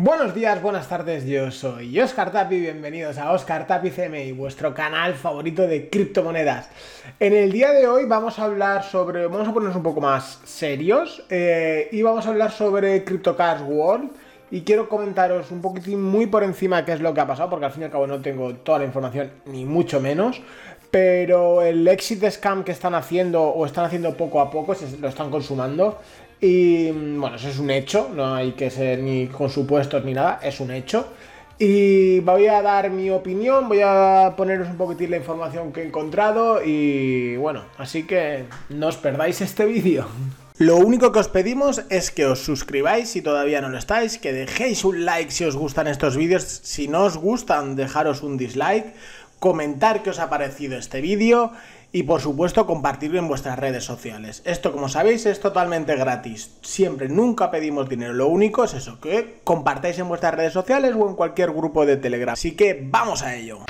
Buenos días, buenas tardes, yo soy Oscar Tapi, bienvenidos a Oscar Tapi CMI, vuestro canal favorito de criptomonedas. En el día de hoy vamos a hablar sobre, vamos a ponernos un poco más serios eh, y vamos a hablar sobre CryptoCars World y quiero comentaros un poquitín muy por encima qué es lo que ha pasado, porque al fin y al cabo no tengo toda la información, ni mucho menos, pero el exit scam que están haciendo o están haciendo poco a poco, se lo están consumando, y bueno, eso es un hecho, no hay que ser ni con supuestos ni nada, es un hecho. Y voy a dar mi opinión, voy a poneros un poquitín la información que he encontrado y bueno, así que no os perdáis este vídeo. Lo único que os pedimos es que os suscribáis si todavía no lo estáis, que dejéis un like si os gustan estos vídeos, si no os gustan dejaros un dislike, comentar qué os ha parecido este vídeo y por supuesto compartirlo en vuestras redes sociales. Esto como sabéis es totalmente gratis, siempre, nunca pedimos dinero, lo único es eso, que compartáis en vuestras redes sociales o en cualquier grupo de Telegram. Así que vamos a ello.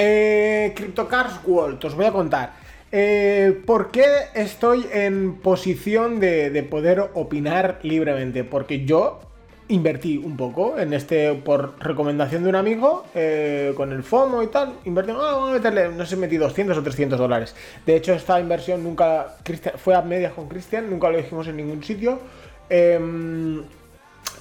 Eh, CryptoCars World, os voy a contar. Eh, ¿Por qué estoy en posición de, poder opinar libremente? Porque yo invertí un poco en este, por recomendación de un amigo, eh, con el FOMO y tal, invertí, ah, vamos a meterle, no sé, metí 200 o 300 dólares. De hecho, esta inversión nunca, fue a medias con Cristian, nunca lo dijimos en ningún sitio. Em,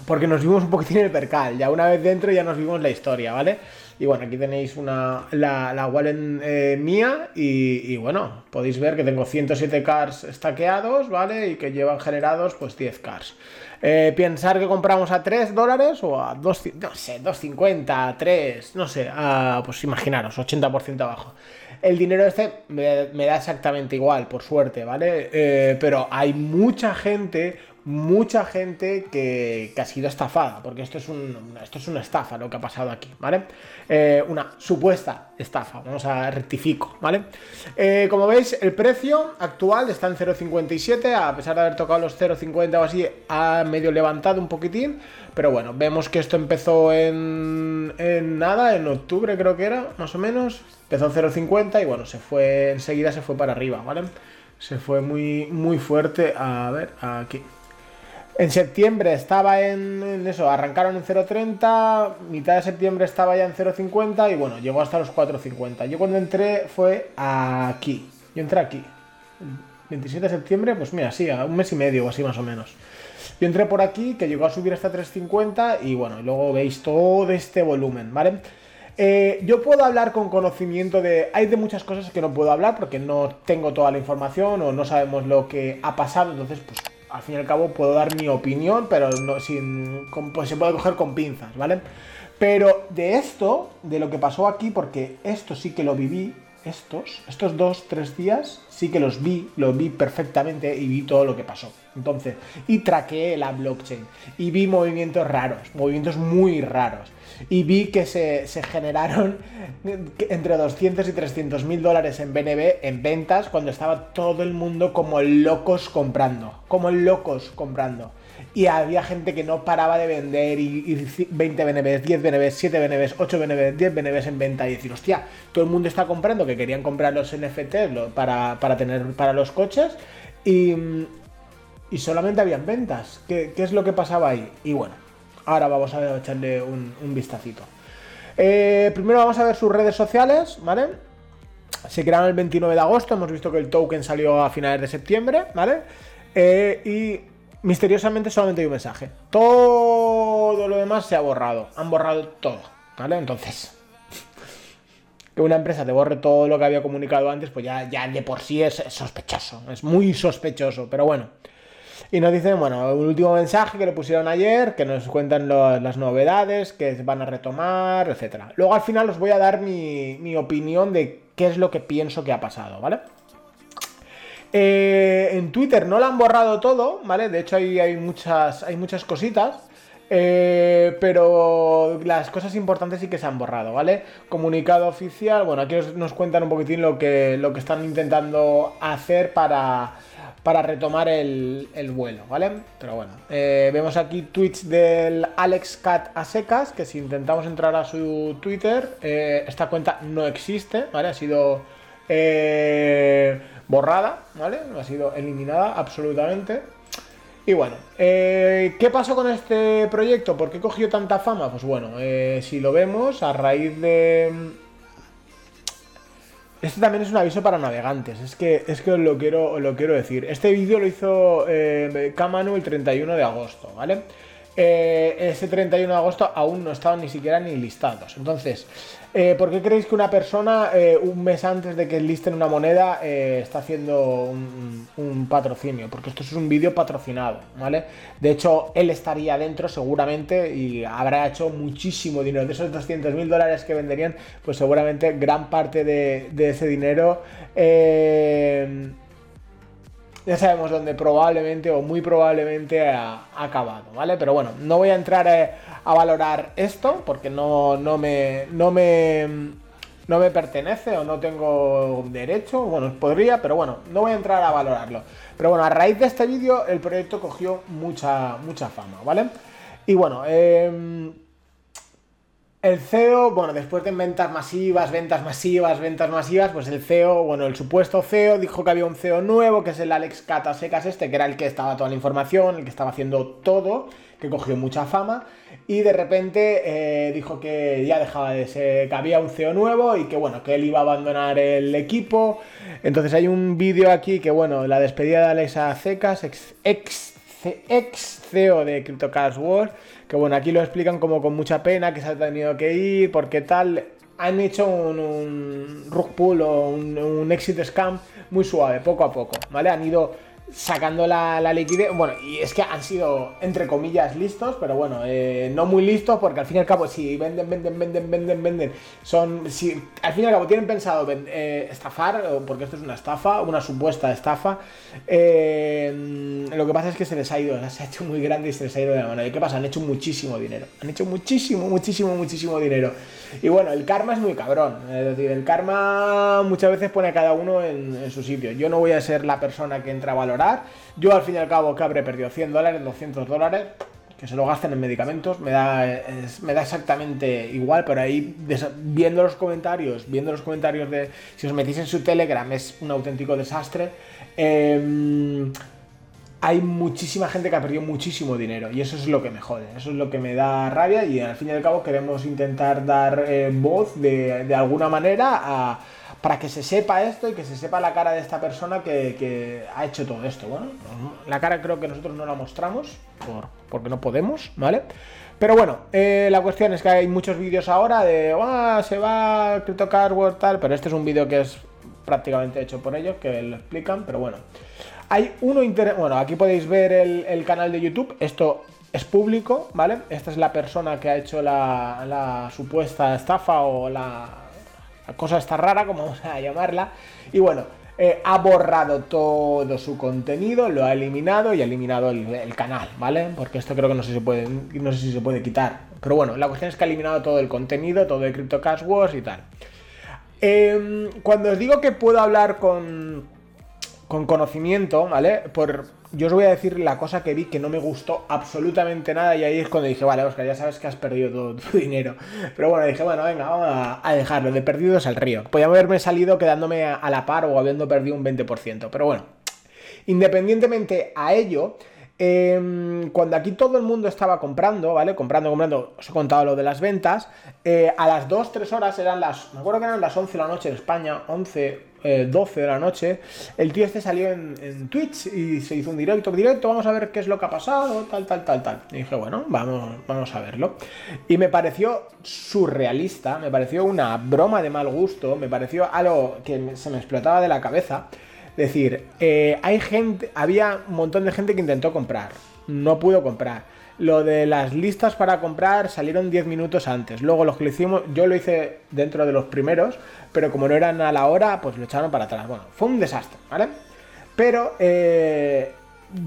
porque nos vimos un poquitín en el percal, ya una vez dentro ya nos vimos la historia, ¿vale? Y bueno, aquí tenéis una, la, la wallet eh, mía y, bueno, podéis ver que tengo 107 cars stackeados, ¿vale? Y que llevan generados pues 10 cars. Eh, pensar que compramos a 3 dólares o a 2, no sé, 2.50, 3, no sé, a, pues imaginaros, 80% abajo. El dinero este me, da exactamente igual, por suerte, ¿vale? Eh, pero hay mucha gente, mucha gente que, ha sido estafada, porque esto es, un, esto es una estafa lo que ha pasado aquí, ¿vale? Eh, una supuesta estafa, vamos a rectifico, ¿vale? Eh, como veis, el precio actual está en 0.57, a pesar de haber tocado los 0.50 o así, ha medio levantado un poquitín, pero bueno, vemos que esto empezó en, en nada, en octubre creo que era, más o menos, empezó en 0.50 y bueno, se fue, enseguida se fue para arriba, ¿vale? Se fue muy, muy fuerte, a ver, aquí. En septiembre estaba en, eso, arrancaron en 0.30, mitad de septiembre estaba ya en 0.50 y bueno, llegó hasta los 4.50. Yo cuando entré fue aquí, yo entré aquí. 27 de septiembre, pues mira, sí, a un mes y medio o así más o menos. Yo entré por aquí, que llegó a subir hasta 3.50 y bueno, luego veis todo este volumen, ¿vale? Eh, yo puedo hablar con conocimiento de... Hay de muchas cosas que no puedo hablar porque no tengo toda la información o no sabemos lo que ha pasado, entonces pues al fin y al cabo puedo dar mi opinión, pero no, sin, pues se puede coger con pinzas, ¿vale? Pero de esto, de lo que pasó aquí, porque esto sí que lo viví, estos, estos dos, tres días, sí que los vi, lo vi perfectamente y vi todo lo que pasó. Entonces, y traqué la blockchain, y vi movimientos raros, movimientos muy raros y vi que se, generaron entre 200 y 300 mil dólares en BNB en ventas cuando estaba todo el mundo como locos comprando, como locos comprando. Y había gente que no paraba de vender y, 20 BNBs, 10 BNBs, 7 BNBs, 8 BNBs, 10 BNBs en venta y decir, hostia, todo el mundo está comprando, que querían comprar los NFTs para, tener para los coches y, y solamente habían ventas. ¿Qué, ¿Qué es lo que pasaba ahí? Y bueno, Ahora vamos a echarle un, vistacito. Eh, primero vamos a ver sus redes sociales, ¿vale? Se crearon el 29 de agosto, hemos visto que el token salió a finales de septiembre, ¿vale? Eh, y misteriosamente solamente hay un mensaje. Todo lo demás se ha borrado. Han borrado todo, ¿vale? Entonces, que una empresa te borre todo lo que había comunicado antes, pues ya, ya de por sí es sospechoso. Es muy sospechoso, pero bueno. Y nos dicen, bueno, un último mensaje que le pusieron ayer, que nos cuentan las novedades, que van a retomar, etc. Luego al final os voy a dar mi, opinión de qué es lo que pienso que ha pasado, ¿vale? Eh, en Twitter no lo han borrado todo, ¿vale? De hecho hay muchas, hay muchas cositas. Eh, pero las cosas importantes sí que se han borrado, ¿vale? Comunicado oficial, bueno, aquí nos cuentan un poquitín lo que, lo que están intentando hacer para, para retomar el, vuelo, ¿vale? Pero bueno, eh, vemos aquí tweets del Alex Cat a que si intentamos entrar a su Twitter, esta cuenta no existe, ¿vale? Ha sido borrada, ¿vale? Ha sido eliminada absolutamente. Y bueno, ¿qué pasó con este proyecto? ¿Por qué cogió tanta fama? Pues bueno, si lo vemos, a raíz de este también es un aviso para navegantes, es que, es que os, lo quiero, lo quiero decir. Este vídeo lo hizo eh, Kamanu el 31 de agosto, ¿vale? Eh, ese 31 de agosto aún no estaban ni siquiera ni listados. Entonces, eh, ¿por qué creéis que una persona eh, un mes antes de que listen una moneda está haciendo un, patrocinio? Porque esto es un vídeo patrocinado, ¿vale? De hecho, él estaría dentro seguramente y habrá hecho muchísimo dinero. De esos 200 mil dólares que venderían, pues seguramente gran parte de, de ese dinero ya sabemos dónde probablemente o muy probablemente ha, acabado, ¿vale? Pero bueno, no voy a entrar eh, a, valorar esto porque no, no, me, no, me, no me pertenece o no tengo derecho, bueno, podría, pero bueno, no voy a entrar a valorarlo. Pero bueno, a raíz de este vídeo el proyecto cogió mucha, mucha fama, ¿vale? Y bueno, eh, el CEO, bueno, después de ventas masivas, ventas masivas, ventas masivas, pues el CEO, bueno, el supuesto CEO dijo que había un CEO nuevo, que es el Alex Catasecas este, que era el que estaba toda la información, el que estaba haciendo todo, que cogió mucha fama, y de repente eh, dijo que ya dejaba de ser, que había un CEO nuevo y que bueno, que él iba a abandonar el equipo. Entonces hay un vídeo aquí que bueno, la despedida de Alexa Secas, ex, ex, ex CEO de CryptoCash World que bueno, aquí lo explican como con mucha pena, que se ha tenido que ir, porque tal, han hecho un, rug pull o un, un exit scam muy suave, poco a poco, ¿vale? Han ido sacando la, liquidez. Bueno, y es que han sido, entre comillas, listos, pero bueno, eh, no muy listos, porque al fin y al cabo, si venden, venden, venden, venden, venden, son. Si al fin y al cabo tienen pensado eh, estafar, porque esto es una estafa, una supuesta estafa, eh, lo que pasa es que se les ha ido, se ha hecho muy grande y se les ha ido de la mano. ¿Y qué pasa? Han hecho muchísimo dinero. Han hecho muchísimo, muchísimo, muchísimo dinero. Y bueno, el karma es muy cabrón. Es decir, el karma muchas veces pone a cada uno en, su sitio. Yo no voy a ser la persona que entra a valorar. Yo al fin y al cabo que habré perdido 100 dólares, 200 dólares, que se lo gasten en medicamentos, me da, me da exactamente igual, pero ahí viendo los comentarios, viendo los comentarios de si os metís en su Telegram es un auténtico desastre. Eh, hay muchísima gente que ha perdido muchísimo dinero y eso es lo que me jode, eso es lo que me da rabia y al fin y al cabo queremos intentar dar eh, voz de, alguna manera para que se sepa esto y que se sepa la cara de esta persona que, ha hecho todo esto. Bueno, la cara creo que nosotros no la mostramos porque no podemos, ¿vale? Pero bueno, eh, la cuestión es que hay muchos vídeos ahora de ah, se va CryptoCard tal, pero este es un vídeo que es prácticamente hecho por ellos, que lo explican, pero bueno. Hay uno interesante. Bueno, aquí podéis ver el, canal de YouTube. Esto es público, ¿vale? Esta es la persona que ha hecho la, supuesta estafa o la, cosa esta rara, como vamos a llamarla. Y bueno, eh, ha borrado todo su contenido, lo ha eliminado y ha eliminado el, canal, ¿vale? Porque esto creo que no sé, si puede, no sé si se puede quitar. Pero bueno, la cuestión es que ha eliminado todo el contenido, todo el Crypto Cash Wars y tal. Em, cuando os digo que puedo hablar con con conocimiento, ¿vale? Por, yo os voy a decir la cosa que vi que no me gustó absolutamente nada y ahí es cuando dije, vale, Oscar, ya sabes que has perdido todo tu dinero. Pero bueno, dije, bueno, venga, vamos a, dejarlo, de perdidos al río. Podría haberme salido quedándome a, la par o habiendo perdido un 20%, pero bueno, independientemente a ello... Em, cuando aquí todo el mundo estaba comprando, ¿vale? Comprando, comprando, os he contado lo de las ventas, eh, a las 2-3 horas eran las, me acuerdo que eran las 11 de la noche en España, 11, 12 eh, de la noche, el tío este salió en, Twitch y se hizo un directo, directo, vamos a ver qué es lo que ha pasado, tal, tal, tal, tal. Y dije, bueno, vamos, vamos a verlo. Y me pareció surrealista, me pareció una broma de mal gusto, me pareció algo que se me explotaba de la cabeza. Decir, eh, hay gente, había un montón de gente que intentó comprar, no pudo comprar lo de las listas para comprar salieron 10 minutos antes. Luego los que lo hicimos, yo lo hice dentro de los primeros, pero como no eran a la hora, pues lo echaron para atrás. Bueno, fue un desastre, ¿vale? Pero eh,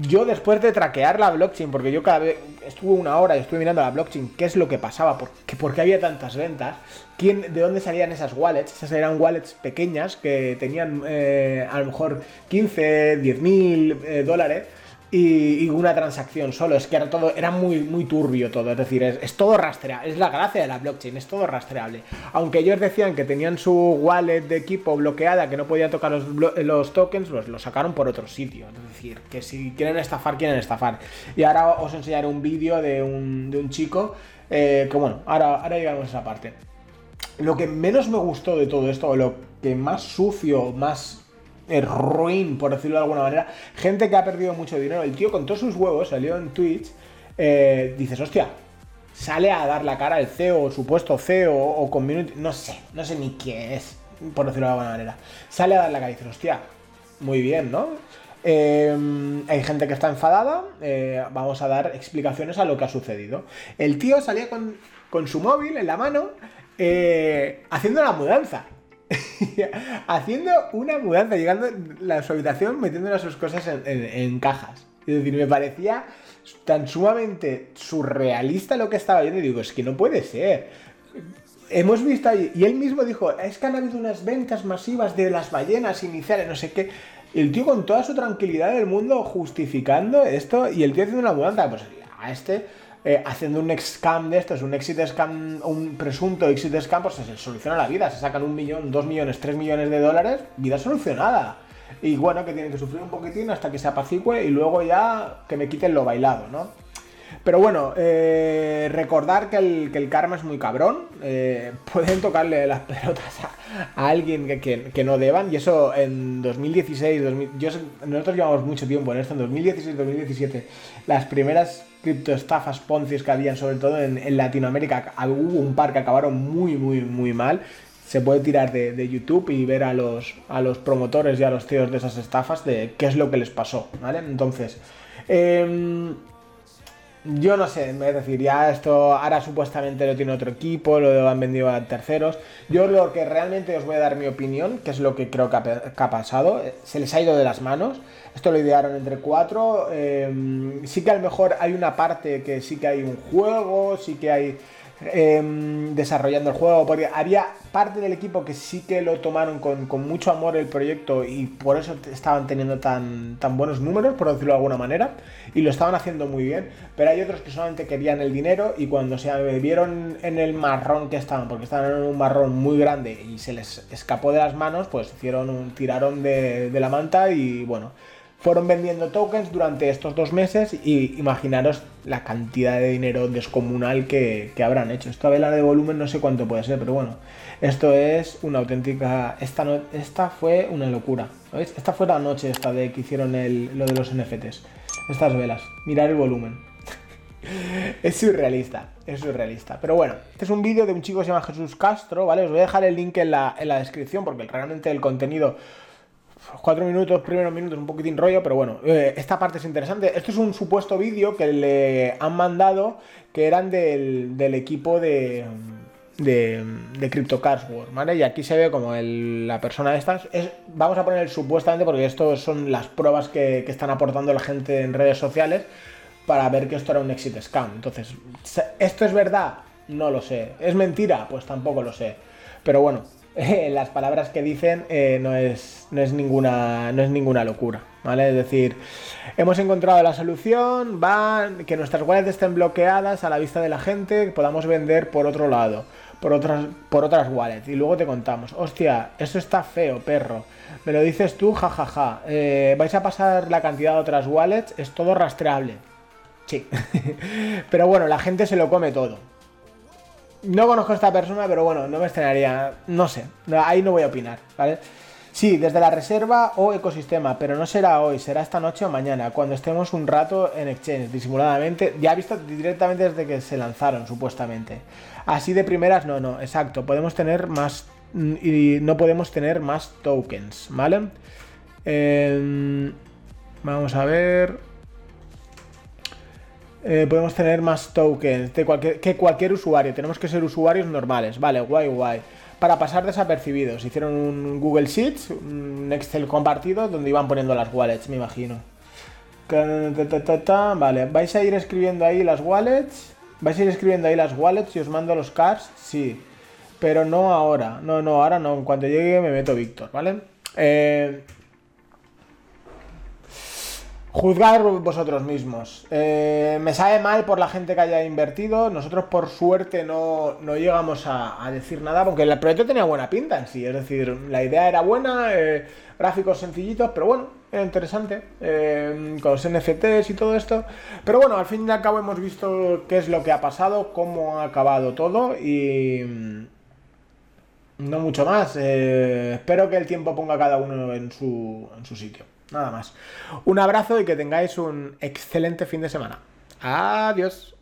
yo después de traquear la blockchain, porque yo cada vez estuve una hora y estuve mirando la blockchain, qué es lo que pasaba, por qué, había tantas ventas, quién, de dónde salían esas wallets, esas eran wallets pequeñas que tenían eh, a lo mejor 15, 10 mil eh, dólares y, una transacción solo. Es que era todo, era muy, muy turbio todo. Es decir, es, todo rastreable. Es la gracia de la blockchain, es todo rastreable. Aunque ellos decían que tenían su wallet de equipo bloqueada, que no podían tocar los, los tokens, pues lo sacaron por otro sitio. Es decir, que si quieren estafar, quieren estafar. Y ahora os enseñaré un vídeo de un, de un chico eh, que, bueno, ahora, ahora llegamos a esa parte. Lo que menos me gustó de todo esto, o lo que más sucio, más ruin, por decirlo de alguna manera. Gente que ha perdido mucho dinero. El tío con todos sus huevos salió en Twitch. Eh, dices, hostia, sale a dar la cara al CEO, supuesto CEO o community. No sé, no sé ni quién es, por decirlo de alguna manera. Sale a dar la cara y dices, hostia, muy bien, ¿no? Em, hay gente que está enfadada. Eh, vamos a dar explicaciones a lo que ha sucedido. El tío salía con, con su móvil en la mano eh, haciendo la mudanza. haciendo una mudanza, llegando a su habitación, metiendo sus cosas en, cajas. Es decir, me parecía tan sumamente surrealista lo que estaba viendo y digo, es que no puede ser. Hemos visto ahí, y él mismo dijo, es que han habido unas ventas masivas de las ballenas iniciales, no sé qué. El tío con toda su tranquilidad del mundo justificando esto y el tío haciendo una mudanza, pues a este eh, haciendo un scam de estos, un exit scam, un presunto exit scam, pues se soluciona la vida. Se sacan un millón, dos millones, tres millones de dólares, vida solucionada. Y bueno, que tienen que sufrir un poquitín hasta que se apacigüe y luego ya que me quiten lo bailado, ¿no? Pero bueno, eh, recordar que el, karma es muy cabrón. Eh, pueden tocarle las pelotas a, alguien que, no deban. Y eso en 2016, nosotros llevamos mucho tiempo en esto. En 2016, 2017, las primeras criptoestafas poncis que habían, sobre todo en, Latinoamérica, hubo un par que acabaron muy, muy, muy mal. Se puede tirar de, YouTube y ver a los, a los promotores y a los CEOs de esas estafas de qué es lo que les pasó, ¿vale? Entonces, em, yo no sé, es decir, ya esto ahora supuestamente lo tiene otro equipo, lo han vendido a terceros. Yo lo que realmente os voy a dar mi opinión, que es lo que creo que ha, pasado, eh, se les ha ido de las manos. Esto lo idearon entre cuatro. Em, sí que a lo mejor hay una parte que sí que hay un juego, sí que hay Em, desarrollando el juego, porque había parte del equipo que sí que lo tomaron con, mucho amor el proyecto y por eso estaban teniendo tan, buenos números, por decirlo de alguna manera, y lo estaban haciendo muy bien, pero hay otros que solamente querían el dinero y cuando se vieron en el marrón que estaban, porque estaban en un marrón muy grande y se les escapó de las manos, pues hicieron un tiraron de la manta y bueno, fueron vendiendo tokens durante estos dos meses y imaginaros la cantidad de dinero descomunal que, habrán hecho. Esta vela de volumen no sé cuánto puede ser, pero bueno, esto es una auténtica... Esta, esta fue una locura. ¿veis? Esta fue la noche esta de que hicieron lo de los NFTs. Estas velas. Mirar el volumen. es surrealista, es surrealista. Pero bueno, este es un vídeo de un chico que se llama Jesús Castro, ¿vale? Os voy a dejar el link en la, en la descripción porque realmente el contenido cuatro minutos, primeros minutos, un poquitín rollo, pero bueno, eh, esta parte es interesante. Esto es un supuesto vídeo que le han mandado que eran del, equipo de, de, de Crypto ¿vale? Y aquí se ve como la persona de estas. Es, vamos a poner el supuestamente porque esto son las pruebas que, están aportando la gente en redes sociales para ver que esto era un exit scam. Entonces, ¿esto es verdad? No lo sé. ¿Es mentira? Pues tampoco lo sé. Pero bueno, las palabras que dicen eh, no, es, no, es ninguna, no es ninguna locura, ¿vale? Es decir, hemos encontrado la solución, va, que nuestras wallets estén bloqueadas a la vista de la gente, que podamos vender por otro lado, por otras, por otras wallets, y luego te contamos, hostia, eso está feo, perro, me lo dices tú, jajaja, ja, ja. Eh, vais a pasar la cantidad de otras wallets, es todo rastreable. Sí, pero bueno, la gente se lo come todo, no conozco a esta persona, pero bueno, no me estrenaría. No sé, ahí no voy a opinar, ¿vale? Sí, desde la reserva o ecosistema, pero no será hoy, será esta noche o mañana, cuando estemos un rato en Exchange, disimuladamente. Ya visto directamente desde que se lanzaron, supuestamente. Así de primeras, no, no, exacto. Podemos tener más. Y no podemos tener más tokens, ¿vale? Em, vamos a ver. Eh, podemos tener más tokens de cualquier, que cualquier usuario. Tenemos que ser usuarios normales. Vale, guay, guay. Para pasar desapercibidos. Hicieron un Google Sheets, un Excel compartido donde iban poniendo las wallets, me imagino. Vale, vais a ir escribiendo ahí las wallets. Vais a ir escribiendo ahí las wallets y os mando los cards, sí. Pero no ahora. No, no, ahora no. En cuanto llegue me meto Víctor, ¿vale? Eh, Juzgar vosotros mismos. Eh, me sabe mal por la gente que haya invertido. Nosotros, por suerte, no, llegamos a, decir nada, porque el proyecto tenía buena pinta en sí. Es decir, la idea era buena, eh, gráficos sencillitos, pero bueno, era interesante. Eh, con los NFTs y todo esto. Pero bueno, al fin y al cabo hemos visto qué es lo que ha pasado, cómo ha acabado todo y. Mm, no mucho más. espero que el tiempo ponga a cada uno en su, en su sitio. Nada más. Un abrazo y que tengáis un excelente fin de semana. Adiós.